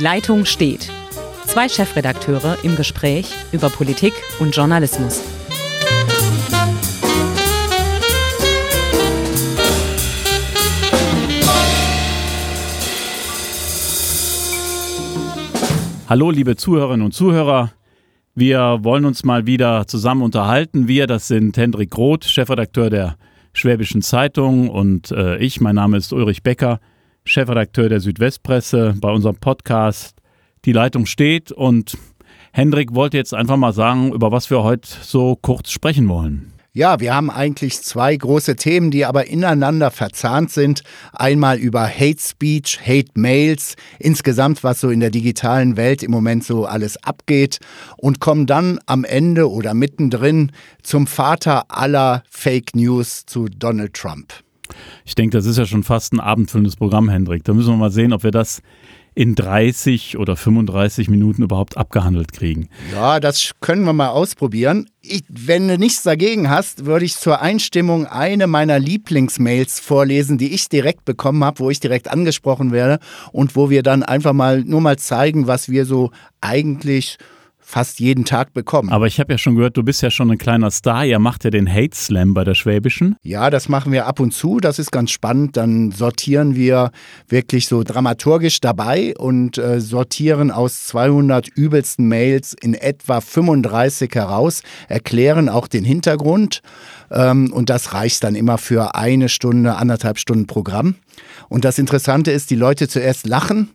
Leitung steht. Zwei Chefredakteure im Gespräch über Politik und Journalismus. Hallo, liebe Zuhörerinnen und Zuhörer. Wir wollen uns mal wieder zusammen unterhalten. Wir, das sind Hendrik Roth, Chefredakteur der Schwäbischen Zeitung und äh, ich, mein Name ist Ulrich Becker, Chefredakteur der Südwestpresse bei unserem Podcast Die Leitung steht und Hendrik wollte jetzt einfach mal sagen, über was wir heute so kurz sprechen wollen. Ja, wir haben eigentlich zwei große Themen, die aber ineinander verzahnt sind. Einmal über Hate Speech, Hate Mails, insgesamt was so in der digitalen Welt im Moment so alles abgeht und kommen dann am Ende oder mittendrin zum Vater aller Fake News zu Donald Trump. Ich denke, das ist ja schon fast ein abendfüllendes Programm, Hendrik. Da müssen wir mal sehen, ob wir das in 30 oder 35 Minuten überhaupt abgehandelt kriegen. Ja, das können wir mal ausprobieren. Ich, wenn du nichts dagegen hast, würde ich zur Einstimmung eine meiner Lieblingsmails vorlesen, die ich direkt bekommen habe, wo ich direkt angesprochen werde und wo wir dann einfach mal nur mal zeigen, was wir so eigentlich fast jeden Tag bekommen. Aber ich habe ja schon gehört, du bist ja schon ein kleiner Star. Ihr macht ja den Hate Slam bei der Schwäbischen. Ja, das machen wir ab und zu. Das ist ganz spannend. Dann sortieren wir wirklich so dramaturgisch dabei und äh, sortieren aus 200 übelsten Mails in etwa 35 heraus, erklären auch den Hintergrund. Ähm, und das reicht dann immer für eine Stunde, anderthalb Stunden Programm. Und das Interessante ist, die Leute zuerst lachen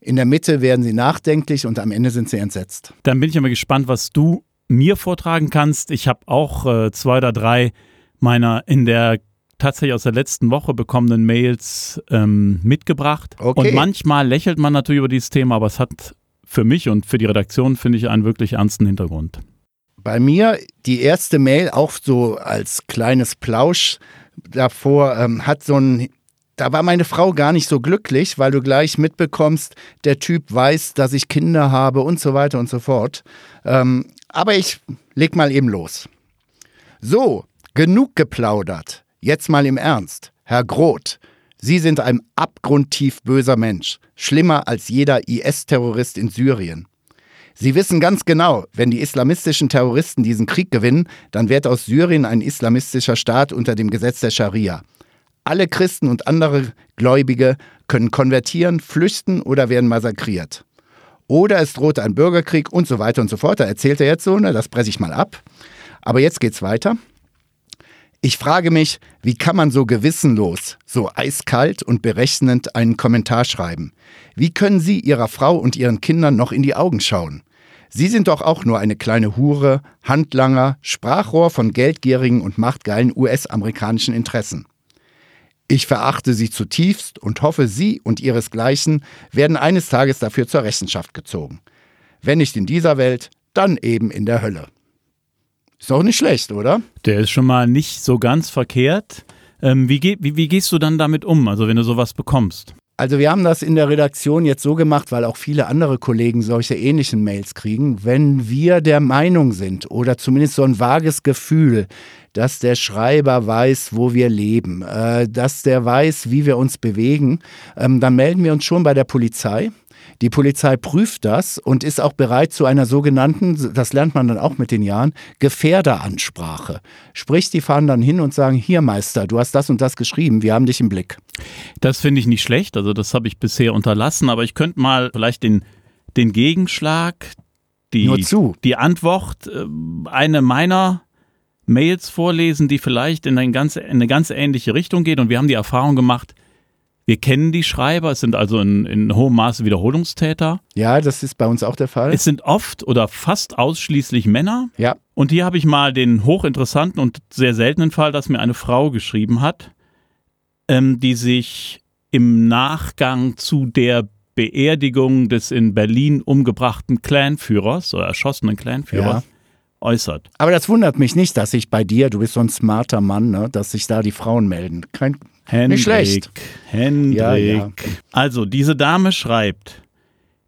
in der Mitte werden sie nachdenklich und am Ende sind sie entsetzt. Dann bin ich aber gespannt, was du mir vortragen kannst. Ich habe auch äh, zwei oder drei meiner in der tatsächlich aus der letzten Woche bekommenen Mails ähm, mitgebracht. Okay. Und manchmal lächelt man natürlich über dieses Thema, aber es hat für mich und für die Redaktion, finde ich, einen wirklich ernsten Hintergrund. Bei mir die erste Mail, auch so als kleines Plausch davor, ähm, hat so einen da war meine Frau gar nicht so glücklich, weil du gleich mitbekommst, der Typ weiß, dass ich Kinder habe und so weiter und so fort. Ähm, aber ich leg mal eben los. So, genug geplaudert. Jetzt mal im Ernst. Herr Groth, Sie sind ein abgrundtief böser Mensch, schlimmer als jeder IS-Terrorist in Syrien. Sie wissen ganz genau, wenn die islamistischen Terroristen diesen Krieg gewinnen, dann wird aus Syrien ein islamistischer Staat unter dem Gesetz der Scharia. Alle Christen und andere Gläubige können konvertieren, flüchten oder werden massakriert. Oder es droht ein Bürgerkrieg und so weiter und so fort. Da erzählt er jetzt so, ne, das presse ich mal ab. Aber jetzt geht's weiter. Ich frage mich, wie kann man so gewissenlos, so eiskalt und berechnend einen Kommentar schreiben? Wie können Sie Ihrer Frau und Ihren Kindern noch in die Augen schauen? Sie sind doch auch nur eine kleine Hure, Handlanger, Sprachrohr von geldgierigen und machtgeilen US-amerikanischen Interessen. Ich verachte sie zutiefst und hoffe, Sie und Ihresgleichen werden eines Tages dafür zur Rechenschaft gezogen. Wenn nicht in dieser Welt, dann eben in der Hölle. Ist auch nicht schlecht, oder? Der ist schon mal nicht so ganz verkehrt. Ähm, wie, wie, wie gehst du dann damit um, also wenn du sowas bekommst? Also wir haben das in der Redaktion jetzt so gemacht, weil auch viele andere Kollegen solche ähnlichen Mails kriegen. Wenn wir der Meinung sind oder zumindest so ein vages Gefühl, dass der Schreiber weiß, wo wir leben, äh, dass der weiß, wie wir uns bewegen, ähm, dann melden wir uns schon bei der Polizei. Die Polizei prüft das und ist auch bereit zu einer sogenannten, das lernt man dann auch mit den Jahren, Gefährderansprache. Sprich, die fahren dann hin und sagen, hier Meister, du hast das und das geschrieben, wir haben dich im Blick. Das finde ich nicht schlecht, also das habe ich bisher unterlassen, aber ich könnte mal vielleicht den, den Gegenschlag, die, Nur zu. die Antwort, äh, eine meiner Mails vorlesen, die vielleicht in eine, ganz, in eine ganz ähnliche Richtung geht und wir haben die Erfahrung gemacht, wir kennen die Schreiber, es sind also in, in hohem Maße Wiederholungstäter. Ja, das ist bei uns auch der Fall. Es sind oft oder fast ausschließlich Männer. Ja. Und hier habe ich mal den hochinteressanten und sehr seltenen Fall, dass mir eine Frau geschrieben hat, ähm, die sich im Nachgang zu der Beerdigung des in Berlin umgebrachten Clanführers oder erschossenen Clanführers ja. Äußert. Aber das wundert mich nicht, dass sich bei dir, du bist so ein smarter Mann, ne, dass sich da die Frauen melden. Kein, Hendrik, Nicht schlecht. Hendrik. Ja, ja. Also, diese Dame schreibt,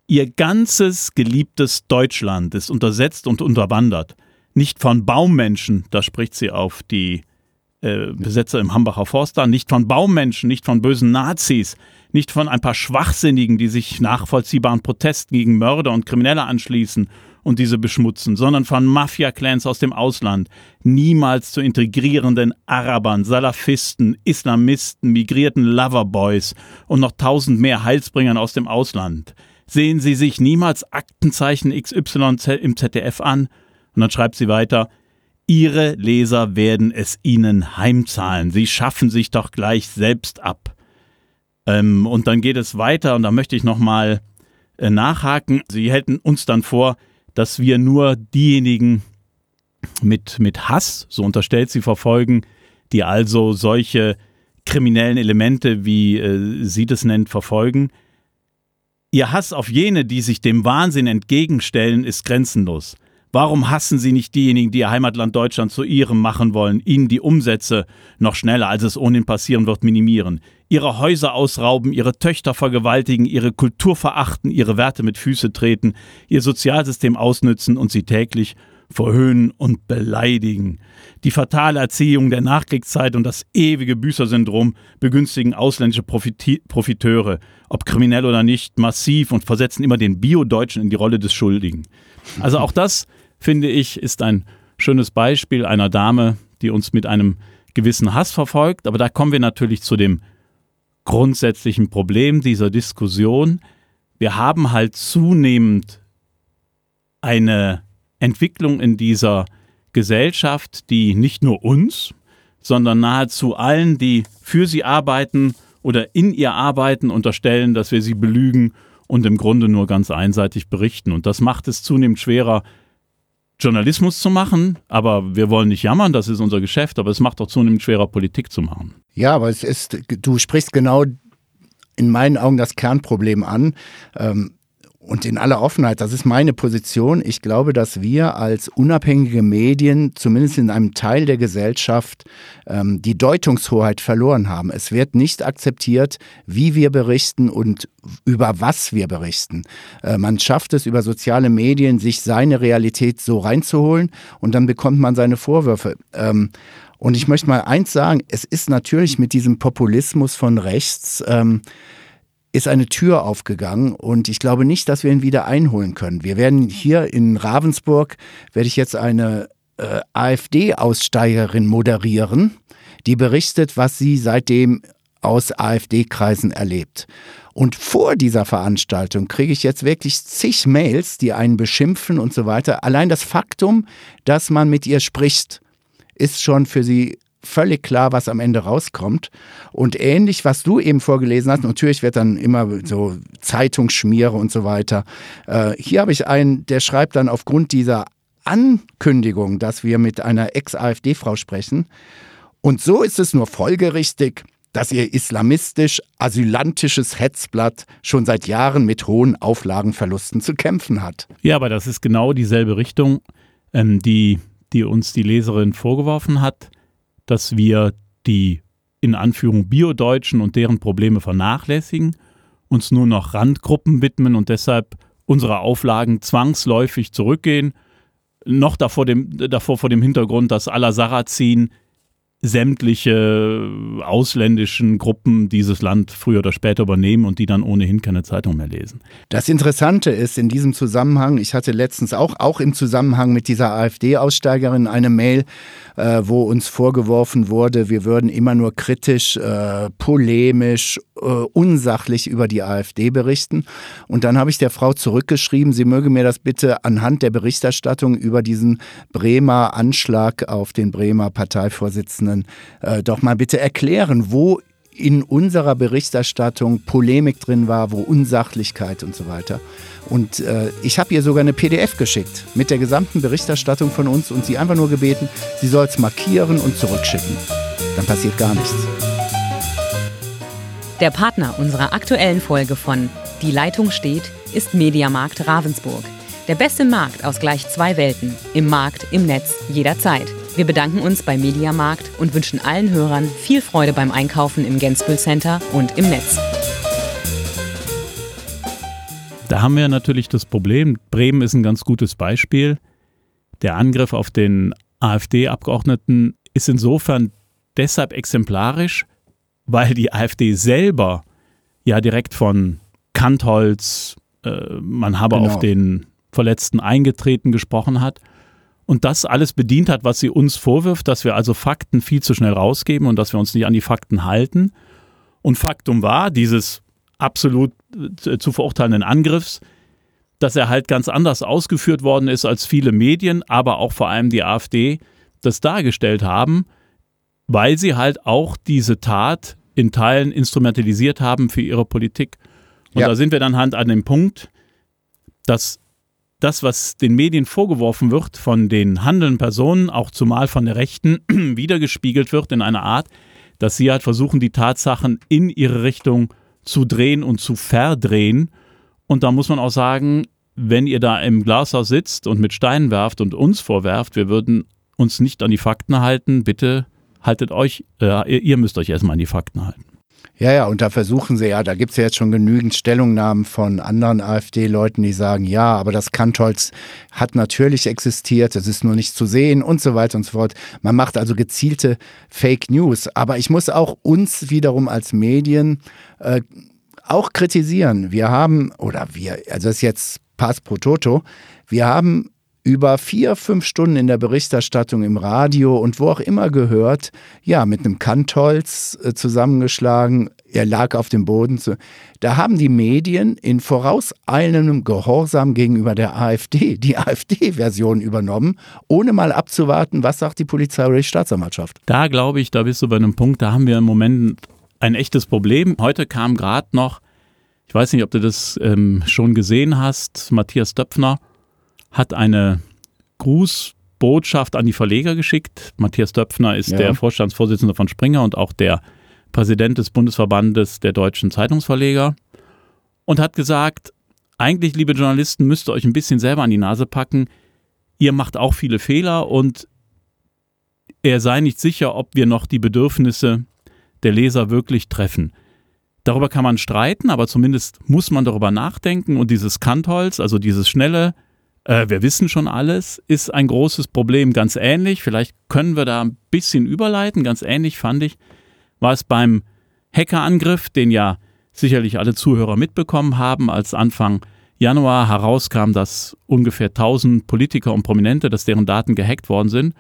ihr ganzes geliebtes Deutschland ist untersetzt und unterwandert. Nicht von Baummenschen, da spricht sie auf die äh, Besetzer im Hambacher Forster, nicht von Baumenschen, nicht von bösen Nazis, nicht von ein paar Schwachsinnigen, die sich nachvollziehbaren Protesten gegen Mörder und Kriminelle anschließen und diese beschmutzen, sondern von Mafia-Clans aus dem Ausland, niemals zu integrierenden Arabern, Salafisten, Islamisten, migrierten Loverboys und noch tausend mehr Heilsbringern aus dem Ausland. Sehen Sie sich niemals Aktenzeichen XY im ZDF an? Und dann schreibt sie weiter, Ihre Leser werden es Ihnen heimzahlen. Sie schaffen sich doch gleich selbst ab. Ähm, und dann geht es weiter und da möchte ich nochmal äh, nachhaken. Sie hätten uns dann vor, dass wir nur diejenigen mit, mit Hass, so unterstellt sie, verfolgen, die also solche kriminellen Elemente, wie äh, sie das nennt, verfolgen. Ihr Hass auf jene, die sich dem Wahnsinn entgegenstellen, ist grenzenlos. Warum hassen Sie nicht diejenigen, die Ihr Heimatland Deutschland zu Ihrem machen wollen, Ihnen die Umsätze noch schneller, als es ohnehin passieren wird, minimieren, Ihre Häuser ausrauben, Ihre Töchter vergewaltigen, Ihre Kultur verachten, Ihre Werte mit Füße treten, Ihr Sozialsystem ausnützen und sie täglich verhöhnen und beleidigen. Die fatale Erziehung der Nachkriegszeit und das ewige Büßersyndrom begünstigen ausländische Profite Profiteure, ob kriminell oder nicht, massiv und versetzen immer den Bio-Deutschen in die Rolle des Schuldigen. Also auch das finde ich, ist ein schönes Beispiel einer Dame, die uns mit einem gewissen Hass verfolgt. Aber da kommen wir natürlich zu dem grundsätzlichen Problem dieser Diskussion. Wir haben halt zunehmend eine Entwicklung in dieser Gesellschaft, die nicht nur uns, sondern nahezu allen, die für sie arbeiten oder in ihr arbeiten, unterstellen, dass wir sie belügen und im Grunde nur ganz einseitig berichten. Und das macht es zunehmend schwerer, Journalismus zu machen, aber wir wollen nicht jammern, das ist unser Geschäft, aber es macht auch zunehmend schwerer, Politik zu machen. Ja, aber es ist, du sprichst genau in meinen Augen das Kernproblem an. Ähm, und in aller Offenheit, das ist meine Position. Ich glaube, dass wir als unabhängige Medien, zumindest in einem Teil der Gesellschaft, ähm, die Deutungshoheit verloren haben. Es wird nicht akzeptiert, wie wir berichten und über was wir berichten. Äh, man schafft es über soziale Medien, sich seine Realität so reinzuholen und dann bekommt man seine Vorwürfe. Ähm, und ich möchte mal eins sagen, es ist natürlich mit diesem Populismus von rechts, ähm, ist eine Tür aufgegangen und ich glaube nicht, dass wir ihn wieder einholen können. Wir werden hier in Ravensburg, werde ich jetzt eine äh, AfD-Aussteigerin moderieren, die berichtet, was sie seitdem aus AfD-Kreisen erlebt. Und vor dieser Veranstaltung kriege ich jetzt wirklich zig Mails, die einen beschimpfen und so weiter. Allein das Faktum, dass man mit ihr spricht, ist schon für sie völlig klar, was am Ende rauskommt. Und ähnlich, was du eben vorgelesen hast, natürlich wird dann immer so Zeitungsschmiere und so weiter. Äh, hier habe ich einen, der schreibt dann aufgrund dieser Ankündigung, dass wir mit einer Ex-AfD-Frau sprechen. Und so ist es nur folgerichtig, dass ihr islamistisch-asylantisches Hetzblatt schon seit Jahren mit hohen Auflagenverlusten zu kämpfen hat. Ja, aber das ist genau dieselbe Richtung, ähm, die, die uns die Leserin vorgeworfen hat dass wir die in Anführung Biodeutschen und deren Probleme vernachlässigen, uns nur noch Randgruppen widmen und deshalb unsere Auflagen zwangsläufig zurückgehen. Noch davor, dem, davor vor dem Hintergrund, dass Al-Sarrazin sämtliche ausländischen Gruppen dieses Land früher oder später übernehmen und die dann ohnehin keine Zeitung mehr lesen. Das Interessante ist in diesem Zusammenhang, ich hatte letztens auch, auch im Zusammenhang mit dieser AfD-Aussteigerin eine Mail, äh, wo uns vorgeworfen wurde, wir würden immer nur kritisch, äh, polemisch, äh, unsachlich über die AfD berichten. Und dann habe ich der Frau zurückgeschrieben, sie möge mir das bitte anhand der Berichterstattung über diesen Bremer Anschlag auf den Bremer Parteivorsitzenden Vorsitzenden äh, doch mal bitte erklären, wo in unserer Berichterstattung Polemik drin war, wo Unsachlichkeit und so weiter. Und äh, ich habe ihr sogar eine PDF geschickt mit der gesamten Berichterstattung von uns und sie einfach nur gebeten, sie soll es markieren und zurückschicken. Dann passiert gar nichts. Der Partner unserer aktuellen Folge von Die Leitung steht ist Mediamarkt Ravensburg. Der beste Markt aus gleich zwei Welten. Im Markt, im Netz, jederzeit. Wir bedanken uns bei Mediamarkt und wünschen allen Hörern viel Freude beim Einkaufen im Gensbüll Center und im Netz. Da haben wir natürlich das Problem, Bremen ist ein ganz gutes Beispiel. Der Angriff auf den AfD-Abgeordneten ist insofern deshalb exemplarisch, weil die AfD selber ja direkt von Kantholz, äh, man habe genau. auf den Verletzten eingetreten gesprochen hat und das alles bedient hat, was sie uns vorwirft, dass wir also Fakten viel zu schnell rausgeben und dass wir uns nicht an die Fakten halten. Und Faktum war, dieses absolut äh, zu verurteilenden Angriffs, dass er halt ganz anders ausgeführt worden ist, als viele Medien, aber auch vor allem die AfD das dargestellt haben, weil sie halt auch diese Tat in Teilen instrumentalisiert haben für ihre Politik. Und ja. da sind wir dann halt an dem Punkt, dass das, was den Medien vorgeworfen wird von den handelnden Personen, auch zumal von der Rechten, wiedergespiegelt wird in einer Art, dass sie halt versuchen, die Tatsachen in ihre Richtung zu drehen und zu verdrehen. Und da muss man auch sagen, wenn ihr da im Glashaus sitzt und mit Steinen werft und uns vorwerft, wir würden uns nicht an die Fakten halten, bitte haltet euch, äh, ihr müsst euch erstmal an die Fakten halten. Ja, ja, und da versuchen sie ja, da gibt es ja jetzt schon genügend Stellungnahmen von anderen AfD-Leuten, die sagen, ja, aber das Kantholz hat natürlich existiert, es ist nur nicht zu sehen und so weiter und so fort. Man macht also gezielte Fake News. Aber ich muss auch uns wiederum als Medien äh, auch kritisieren. Wir haben, oder wir, also das ist jetzt Pass pro Toto, wir haben über vier, fünf Stunden in der Berichterstattung im Radio und wo auch immer gehört, ja, mit einem Kantholz äh, zusammengeschlagen, er lag auf dem Boden. Zu, da haben die Medien in vorauseilendem Gehorsam gegenüber der AfD die AfD-Version übernommen, ohne mal abzuwarten, was sagt die Polizei oder die Staatsanwaltschaft. Da glaube ich, da bist du bei einem Punkt, da haben wir im Moment ein echtes Problem. Heute kam gerade noch, ich weiß nicht, ob du das ähm, schon gesehen hast, Matthias Döpfner hat eine Grußbotschaft an die Verleger geschickt. Matthias Döpfner ist ja. der Vorstandsvorsitzende von Springer und auch der Präsident des Bundesverbandes der deutschen Zeitungsverleger und hat gesagt, eigentlich, liebe Journalisten, müsst ihr euch ein bisschen selber an die Nase packen. Ihr macht auch viele Fehler und er sei nicht sicher, ob wir noch die Bedürfnisse der Leser wirklich treffen. Darüber kann man streiten, aber zumindest muss man darüber nachdenken und dieses Kantholz, also dieses schnelle, äh, wir wissen schon alles, ist ein großes Problem. Ganz ähnlich, vielleicht können wir da ein bisschen überleiten, ganz ähnlich fand ich, war es beim Hackerangriff, den ja sicherlich alle Zuhörer mitbekommen haben, als Anfang Januar herauskam, dass ungefähr 1000 Politiker und Prominente, dass deren Daten gehackt worden sind.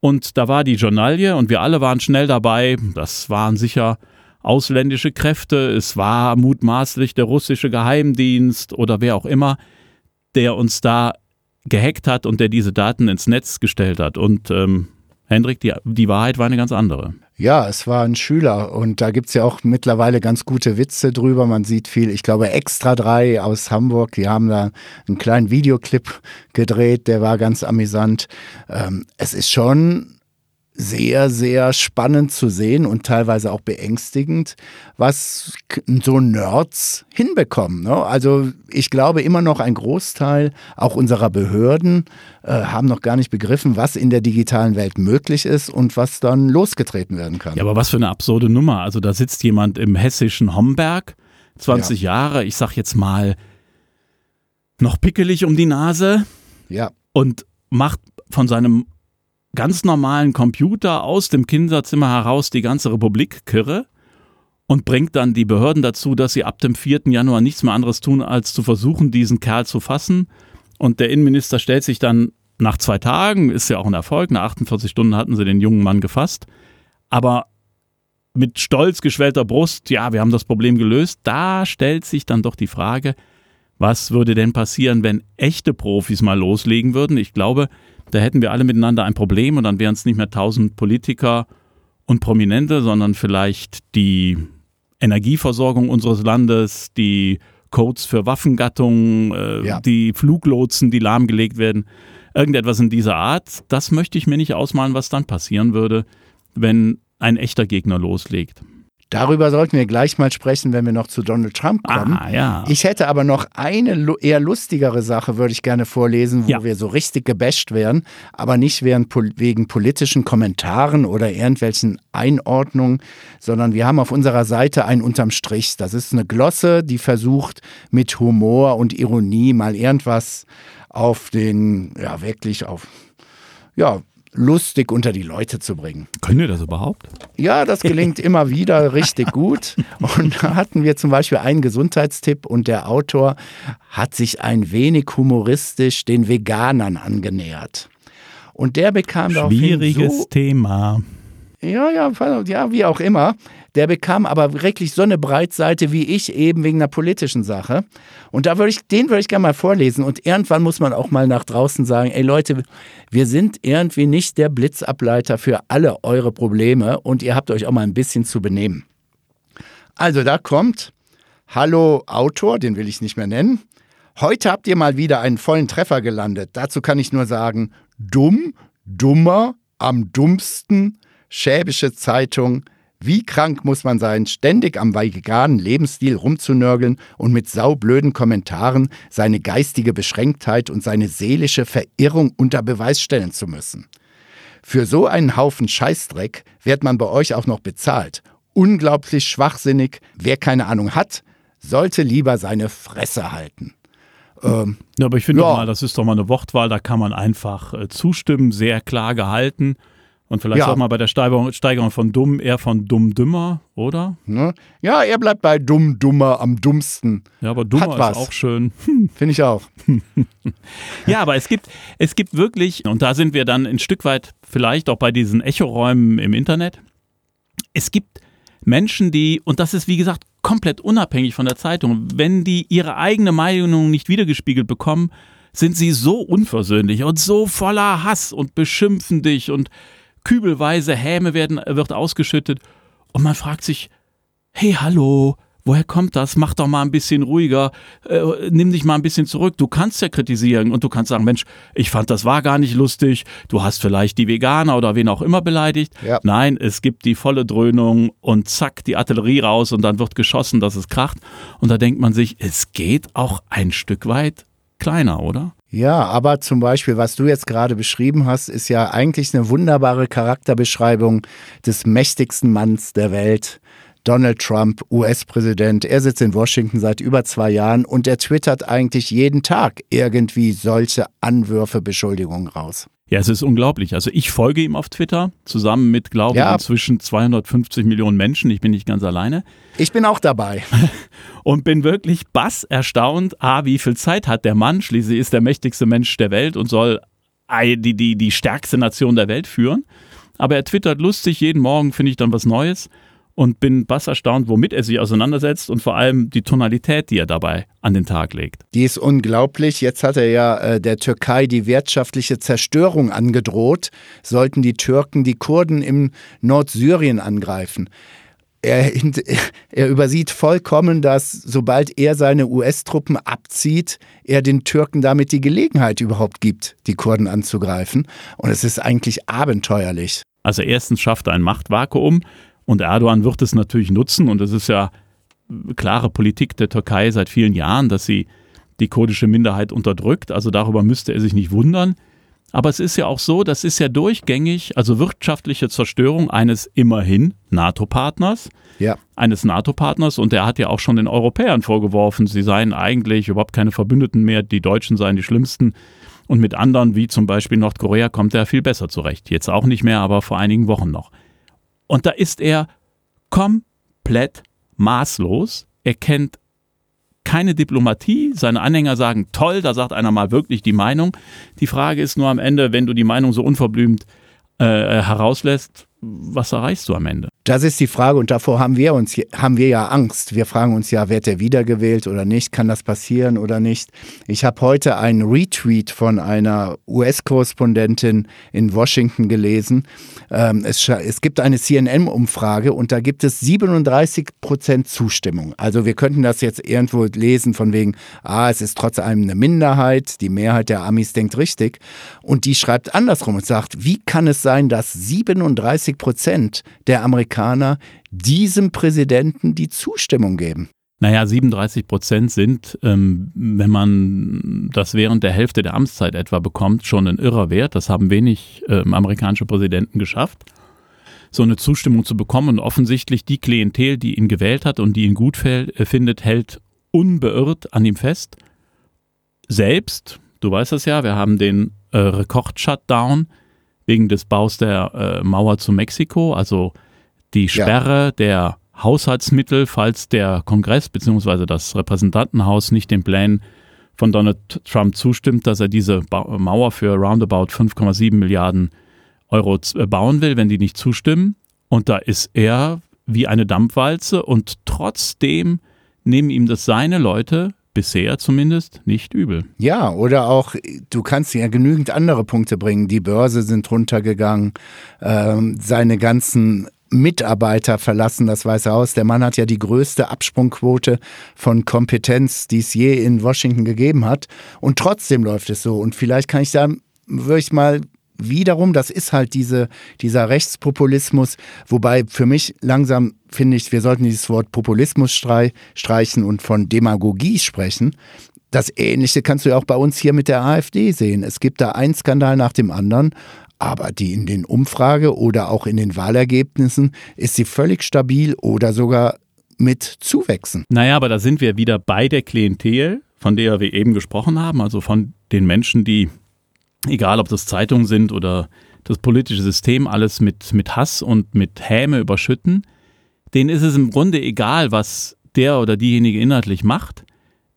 Und da war die Journalie und wir alle waren schnell dabei. Das waren sicher ausländische Kräfte, es war mutmaßlich der russische Geheimdienst oder wer auch immer der uns da gehackt hat und der diese Daten ins Netz gestellt hat. Und ähm, Hendrik, die, die Wahrheit war eine ganz andere. Ja, es war ein Schüler und da gibt es ja auch mittlerweile ganz gute Witze drüber. Man sieht viel, ich glaube, Extra 3 aus Hamburg, die haben da einen kleinen Videoclip gedreht, der war ganz amüsant. Ähm, es ist schon sehr, sehr spannend zu sehen und teilweise auch beängstigend, was so Nerds hinbekommen. Ne? Also ich glaube immer noch ein Großteil auch unserer Behörden äh, haben noch gar nicht begriffen, was in der digitalen Welt möglich ist und was dann losgetreten werden kann. Ja, aber was für eine absurde Nummer. Also da sitzt jemand im hessischen Homberg, 20 ja. Jahre, ich sag jetzt mal, noch pickelig um die Nase. Ja. Und macht von seinem ganz normalen Computer aus dem Kinderzimmer heraus die ganze Republik kirre und bringt dann die Behörden dazu, dass sie ab dem 4. Januar nichts mehr anderes tun, als zu versuchen, diesen Kerl zu fassen. Und der Innenminister stellt sich dann nach zwei Tagen, ist ja auch ein Erfolg, nach 48 Stunden hatten sie den jungen Mann gefasst, aber mit stolz geschwellter Brust, ja, wir haben das Problem gelöst, da stellt sich dann doch die Frage, was würde denn passieren, wenn echte Profis mal loslegen würden? Ich glaube, da hätten wir alle miteinander ein Problem und dann wären es nicht mehr tausend Politiker und Prominente, sondern vielleicht die Energieversorgung unseres Landes, die Codes für Waffengattungen, äh, ja. die Fluglotsen, die lahmgelegt werden, irgendetwas in dieser Art. Das möchte ich mir nicht ausmalen, was dann passieren würde, wenn ein echter Gegner loslegt. Darüber sollten wir gleich mal sprechen, wenn wir noch zu Donald Trump kommen. Ah, ja. Ich hätte aber noch eine eher lustigere Sache, würde ich gerne vorlesen, wo ja. wir so richtig gebasht werden, aber nicht wegen politischen Kommentaren oder irgendwelchen Einordnungen, sondern wir haben auf unserer Seite ein unterm Strich. Das ist eine Glosse, die versucht mit Humor und Ironie mal irgendwas auf den, ja wirklich auf, ja, lustig unter die Leute zu bringen. Können ihr das überhaupt? Ja, das gelingt immer wieder richtig gut. Und da hatten wir zum Beispiel einen Gesundheitstipp und der Autor hat sich ein wenig humoristisch den Veganern angenähert. Und der bekam daraufhin Schwieriges so, Thema. Ja, ja, ja, wie auch immer. Der bekam aber wirklich so eine Breitseite wie ich eben wegen einer politischen Sache. Und da würde ich, den würde ich gerne mal vorlesen. Und irgendwann muss man auch mal nach draußen sagen, ey Leute, wir sind irgendwie nicht der Blitzableiter für alle eure Probleme und ihr habt euch auch mal ein bisschen zu benehmen. Also da kommt, hallo Autor, den will ich nicht mehr nennen. Heute habt ihr mal wieder einen vollen Treffer gelandet. Dazu kann ich nur sagen, dumm, dummer, am dummsten, schäbische Zeitung, wie krank muss man sein, ständig am veganen Lebensstil rumzunörgeln und mit saublöden Kommentaren seine geistige Beschränktheit und seine seelische Verirrung unter Beweis stellen zu müssen. Für so einen Haufen Scheißdreck wird man bei euch auch noch bezahlt. Unglaublich schwachsinnig. Wer keine Ahnung hat, sollte lieber seine Fresse halten. Ähm, ja, aber ich finde ja. mal, das ist doch mal eine Wortwahl, da kann man einfach äh, zustimmen, sehr klar gehalten. Und vielleicht Ja. auch mal bei der Steigerung, Steigerung von dumm eher von dumm dümmer, oder? Ne? Ja, er bleibt bei dumm, dummer, am dummsten. Ja, aber dummer Hat was. ist auch schön. Finde ich auch. Ja, aber es gibt, es gibt wirklich, und da sind wir dann ein Stück weit vielleicht auch bei diesen Echoräumen im Internet. Es gibt Menschen, die, und das ist wie gesagt komplett unabhängig von der Zeitung, wenn die ihre eigene Meinung nicht wiedergespiegelt bekommen, sind sie so unversöhnlich und so voller Hass und beschimpfen dich und kübelweise Häme werden, wird ausgeschüttet. Und man fragt sich, hey, hallo, woher kommt das? Mach doch mal ein bisschen ruhiger, äh, nimm dich mal ein bisschen zurück. Du kannst ja kritisieren und du kannst sagen, Mensch, ich fand das war gar nicht lustig. Du hast vielleicht die Veganer oder wen auch immer beleidigt. Ja. Nein, es gibt die volle Dröhnung und zack, die Artillerie raus und dann wird geschossen, dass es kracht. Und da denkt man sich, es geht auch ein Stück weit kleiner, oder? Ja, aber zum Beispiel, was du jetzt gerade beschrieben hast, ist ja eigentlich eine wunderbare Charakterbeschreibung des mächtigsten Manns der Welt. Donald Trump, US-Präsident. Er sitzt in Washington seit über zwei Jahren und er twittert eigentlich jeden Tag irgendwie solche Anwürfe, Beschuldigungen raus. Ja, es ist unglaublich. Also ich folge ihm auf Twitter, zusammen mit, glaube ich, Ja. inzwischen 250 Millionen Menschen. Ich bin nicht ganz alleine. Ich bin auch dabei. und bin wirklich bass erstaunt, A, wie viel Zeit hat der Mann, schließlich ist der mächtigste Mensch der Welt und soll die, die, die stärkste Nation der Welt führen. Aber er twittert lustig, jeden Morgen finde ich dann was Neues und bin bass erstaunt, womit er sich auseinandersetzt und vor allem die Tonalität, die er dabei an den Tag legt. Die ist unglaublich. Jetzt hat er ja äh, der Türkei die wirtschaftliche Zerstörung angedroht, sollten die Türken die Kurden im Nordsyrien angreifen. Er, er übersieht vollkommen, dass sobald er seine US-Truppen abzieht, er den Türken damit die Gelegenheit überhaupt gibt, die Kurden anzugreifen. Und es ist eigentlich abenteuerlich. Also erstens schafft er ein Machtvakuum und Erdogan wird es natürlich nutzen und es ist ja klare Politik der Türkei seit vielen Jahren, dass sie die kurdische Minderheit unterdrückt. Also darüber müsste er sich nicht wundern. Aber es ist ja auch so, das ist ja durchgängig, also wirtschaftliche Zerstörung eines immerhin NATO-Partners, Ja. eines NATO-Partners und er hat ja auch schon den Europäern vorgeworfen, sie seien eigentlich überhaupt keine Verbündeten mehr, die Deutschen seien die schlimmsten und mit anderen wie zum Beispiel Nordkorea kommt er viel besser zurecht. Jetzt auch nicht mehr, aber vor einigen Wochen noch. Und da ist er komplett maßlos. Er kennt keine Diplomatie. Seine Anhänger sagen, toll, da sagt einer mal wirklich die Meinung. Die Frage ist nur am Ende, wenn du die Meinung so unverblümt äh, herauslässt, was erreichst du am Ende? Das ist die Frage und davor haben wir uns haben wir ja Angst. Wir fragen uns ja, wird er wiedergewählt oder nicht? Kann das passieren oder nicht? Ich habe heute einen Retweet von einer US-Korrespondentin in Washington gelesen. Ähm, es, es gibt eine CNN-Umfrage und da gibt es 37 Prozent Zustimmung. Also wir könnten das jetzt irgendwo lesen von wegen, ah, es ist trotz allem eine Minderheit, die Mehrheit der Amis denkt richtig. Und die schreibt andersrum und sagt, wie kann es sein, dass 37 Prozent der Amerikaner diesem Präsidenten die Zustimmung geben? Naja, 37 Prozent sind, ähm, wenn man das während der Hälfte der Amtszeit etwa bekommt, schon ein irrer Wert. Das haben wenig ähm, amerikanische Präsidenten geschafft, so eine Zustimmung zu bekommen. Und offensichtlich die Klientel, die ihn gewählt hat und die ihn gut äh, findet, hält unbeirrt an ihm fest. Selbst, du weißt das ja, wir haben den äh, Rekord-Shutdown wegen des Baus der äh, Mauer zu Mexiko, also die Sperre ja. der Haushaltsmittel, falls der Kongress bzw. das Repräsentantenhaus nicht den Plänen von Donald Trump zustimmt, dass er diese Mauer für roundabout 5,7 Milliarden Euro äh, bauen will, wenn die nicht zustimmen. Und da ist er wie eine Dampfwalze und trotzdem nehmen ihm das seine Leute bisher zumindest nicht übel. Ja, oder auch, du kannst ja genügend andere Punkte bringen. Die Börse sind runtergegangen, ähm, seine ganzen Mitarbeiter verlassen das Weiße Haus. Der Mann hat ja die größte Absprungquote von Kompetenz, die es je in Washington gegeben hat. Und trotzdem läuft es so. Und vielleicht kann ich da wirklich mal wiederum, das ist halt diese, dieser Rechtspopulismus, wobei für mich langsam finde ich, wir sollten dieses Wort Populismus streichen und von Demagogie sprechen. Das Ähnliche kannst du ja auch bei uns hier mit der AfD sehen. Es gibt da einen Skandal nach dem anderen, aber die in den Umfrage oder auch in den Wahlergebnissen ist sie völlig stabil oder sogar mit Zuwächsen. Naja, aber da sind wir wieder bei der Klientel, von der wir eben gesprochen haben, also von den Menschen, die, egal ob das Zeitungen sind oder das politische System, alles mit, mit Hass und mit Häme überschütten, denen ist es im Grunde egal, was der oder diejenige inhaltlich macht.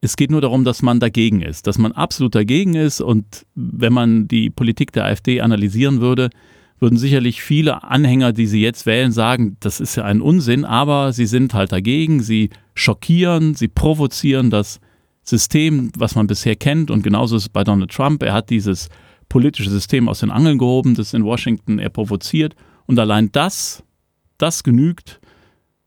Es geht nur darum, dass man dagegen ist, dass man absolut dagegen ist. Und wenn man die Politik der AfD analysieren würde, würden sicherlich viele Anhänger, die sie jetzt wählen, sagen, das ist ja ein Unsinn, aber sie sind halt dagegen, sie schockieren, sie provozieren das System, was man bisher kennt. Und genauso ist es bei Donald Trump. Er hat dieses politische System aus den Angeln gehoben, das in Washington er provoziert. Und allein das, das genügt,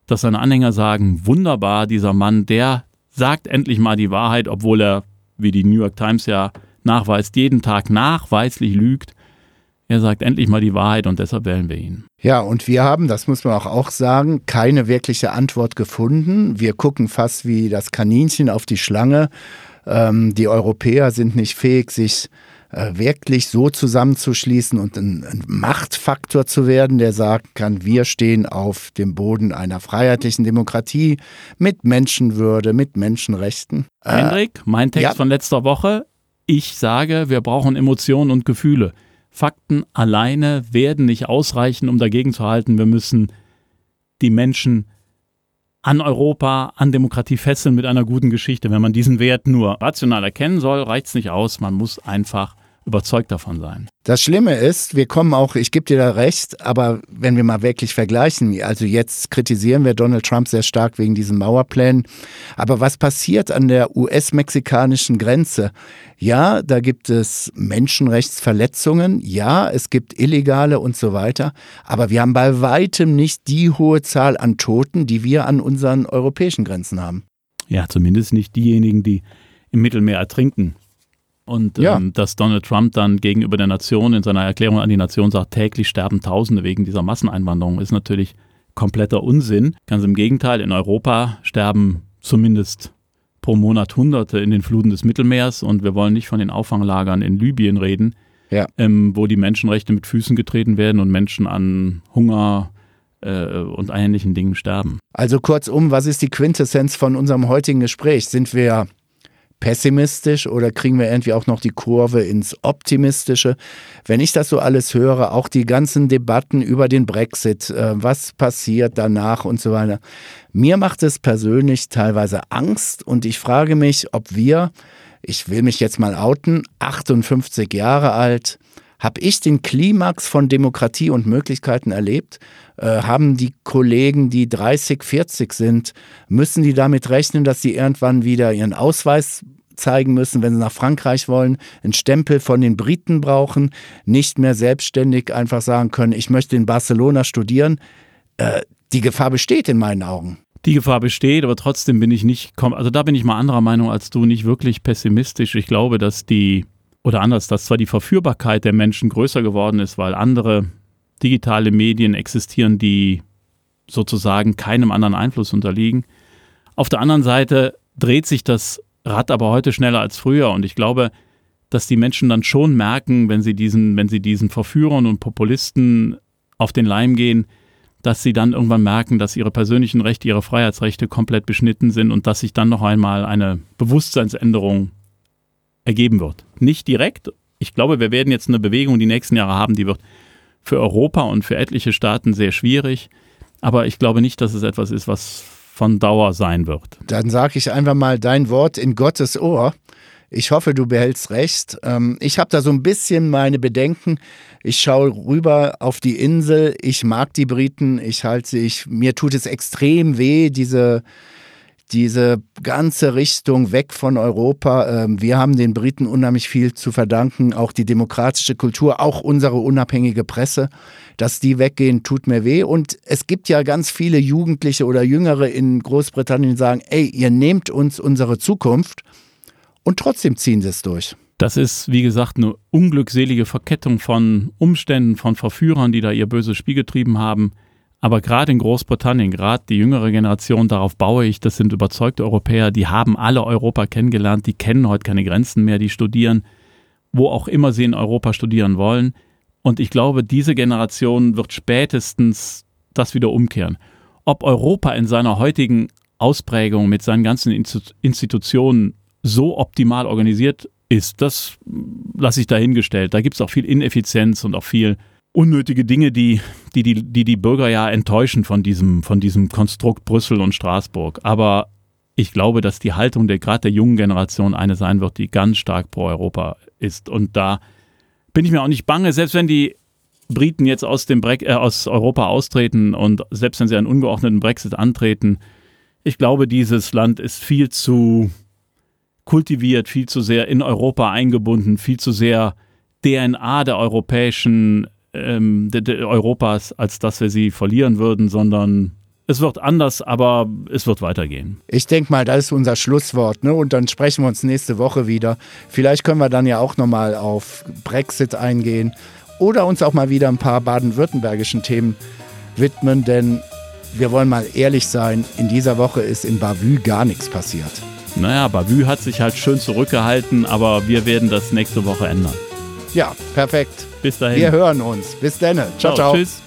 dass seine Anhänger sagen, wunderbar, dieser Mann, der sagt endlich mal die Wahrheit, obwohl er, wie die New York Times ja nachweist, jeden Tag nachweislich lügt. Er sagt endlich mal die Wahrheit und deshalb wählen wir ihn. Ja, und wir haben, das muss man auch, sagen, keine wirkliche Antwort gefunden. Wir gucken fast wie das Kaninchen auf die Schlange. Ähm, die Europäer sind nicht fähig, sich äh, wirklich so zusammenzuschließen und ein, ein, Machtfaktor zu werden, der sagen kann, wir stehen auf dem Boden einer freiheitlichen Demokratie mit Menschenwürde, mit Menschenrechten. Äh, Hendrik, mein Text ja. von letzter Woche. Ich sage, wir brauchen Emotionen und Gefühle. Fakten alleine werden nicht ausreichen, um dagegen zu halten. Wir müssen die Menschen an Europa, an Demokratie fesseln mit einer guten Geschichte. Wenn man diesen Wert nur rational erkennen soll, reicht es nicht aus. Man muss einfach überzeugt davon sein. Das Schlimme ist, wir kommen auch, ich gebe dir da recht, aber wenn wir mal wirklich vergleichen, also jetzt kritisieren wir Donald Trump sehr stark wegen diesen Mauerplänen, aber was passiert an der US-mexikanischen Grenze? Ja, da gibt es Menschenrechtsverletzungen, ja, es gibt Illegale und so weiter, aber wir haben bei weitem nicht die hohe Zahl an Toten, die wir an unseren europäischen Grenzen haben. Ja, zumindest nicht diejenigen, die im Mittelmeer ertrinken. Und ja. ähm, dass Donald Trump dann gegenüber der Nation in seiner Erklärung an die Nation sagt, täglich sterben Tausende wegen dieser Masseneinwanderung, ist natürlich kompletter Unsinn. Ganz im Gegenteil, in Europa sterben zumindest pro Monat Hunderte in den Fluten des Mittelmeers und wir wollen nicht von den Auffanglagern in Libyen reden, ja. ähm, wo die Menschenrechte mit Füßen getreten werden und Menschen an Hunger äh, und ähnlichen Dingen sterben. Also kurzum, was ist die Quintessenz von unserem heutigen Gespräch? Sind wir pessimistisch oder kriegen wir irgendwie auch noch die Kurve ins Optimistische? Wenn ich das so alles höre, auch die ganzen Debatten über den Brexit, äh, was passiert danach und so weiter, mir macht es persönlich teilweise Angst und ich frage mich, ob wir, ich will mich jetzt mal outen, 58 Jahre alt, habe ich den Klimax von Demokratie und Möglichkeiten erlebt? Äh, haben die Kollegen, die 30, 40 sind, müssen die damit rechnen, dass sie irgendwann wieder ihren Ausweis zeigen müssen, wenn sie nach Frankreich wollen, einen Stempel von den Briten brauchen, nicht mehr selbstständig einfach sagen können, ich möchte in Barcelona studieren. Äh, die Gefahr besteht in meinen Augen. Die Gefahr besteht, aber trotzdem bin ich nicht, also da bin ich mal anderer Meinung als du, nicht wirklich pessimistisch. Ich glaube, dass die oder anders, dass zwar die Verführbarkeit der Menschen größer geworden ist, weil andere digitale Medien existieren, die sozusagen keinem anderen Einfluss unterliegen. Auf der anderen Seite dreht sich das Rad aber heute schneller als früher und ich glaube, dass die Menschen dann schon merken, wenn sie diesen, wenn sie diesen Verführern und Populisten auf den Leim gehen, dass sie dann irgendwann merken, dass ihre persönlichen Rechte, ihre Freiheitsrechte komplett beschnitten sind und dass sich dann noch einmal eine Bewusstseinsänderung ergeben wird. Nicht direkt. Ich glaube, wir werden jetzt eine Bewegung die nächsten Jahre haben, die wird für Europa und für etliche Staaten sehr schwierig. Aber ich glaube nicht, dass es etwas ist, was von Dauer sein wird. Dann sage ich einfach mal dein Wort in Gottes Ohr. Ich hoffe, du behältst recht. Ähm, ich habe da so ein bisschen meine Bedenken. Ich schaue rüber auf die Insel. Ich mag die Briten. Ich halte ich, mir tut es extrem weh, diese, diese ganze Richtung weg von Europa. Ähm, wir haben den Briten unheimlich viel zu verdanken. Auch die demokratische Kultur, auch unsere unabhängige Presse. Dass die weggehen, tut mir weh. Und es gibt ja ganz viele Jugendliche oder Jüngere in Großbritannien, die sagen, ey, ihr nehmt uns unsere Zukunft. Und trotzdem ziehen sie es durch. Das ist, wie gesagt, eine unglückselige Verkettung von Umständen, von Verführern, die da ihr böses Spiel getrieben haben. Aber gerade in Großbritannien, gerade die jüngere Generation, darauf baue ich, das sind überzeugte Europäer, die haben alle Europa kennengelernt, die kennen heute keine Grenzen mehr, die studieren, wo auch immer sie in Europa studieren wollen. Und ich glaube, diese Generation wird spätestens das wieder umkehren. Ob Europa in seiner heutigen Ausprägung mit seinen ganzen Institutionen so optimal organisiert ist, das lasse ich dahingestellt. Da gibt es auch viel Ineffizienz und auch viel unnötige Dinge, die die, die, die, die Bürger ja enttäuschen von diesem, von diesem Konstrukt Brüssel und Straßburg. Aber ich glaube, dass die Haltung der gerade der jungen Generation eine sein wird, die ganz stark pro Europa ist. Und da bin ich mir auch nicht bange, selbst wenn die Briten jetzt aus, dem Bre äh, aus Europa austreten und selbst wenn sie einen ungeordneten Brexit antreten, ich glaube, dieses Land ist viel zu kultiviert, viel zu sehr in Europa eingebunden, viel zu sehr DNA der europäischen ähm, de, de Europas, als dass wir sie verlieren würden, sondern es wird anders, aber es wird weitergehen. Ich denke mal, das ist unser Schlusswort. Ne? Und dann sprechen wir uns nächste Woche wieder. Vielleicht können wir dann ja auch nochmal auf Brexit eingehen oder uns auch mal wieder ein paar baden-württembergischen Themen widmen, denn wir wollen mal ehrlich sein, in dieser Woche ist in Bavü gar nichts passiert. Naja, Bavü hat sich halt schön zurückgehalten, aber wir werden das nächste Woche ändern. Ja, perfekt. Bis dahin. Wir hören uns. Bis dann. Ciao, ciao. ciao. Tschüss.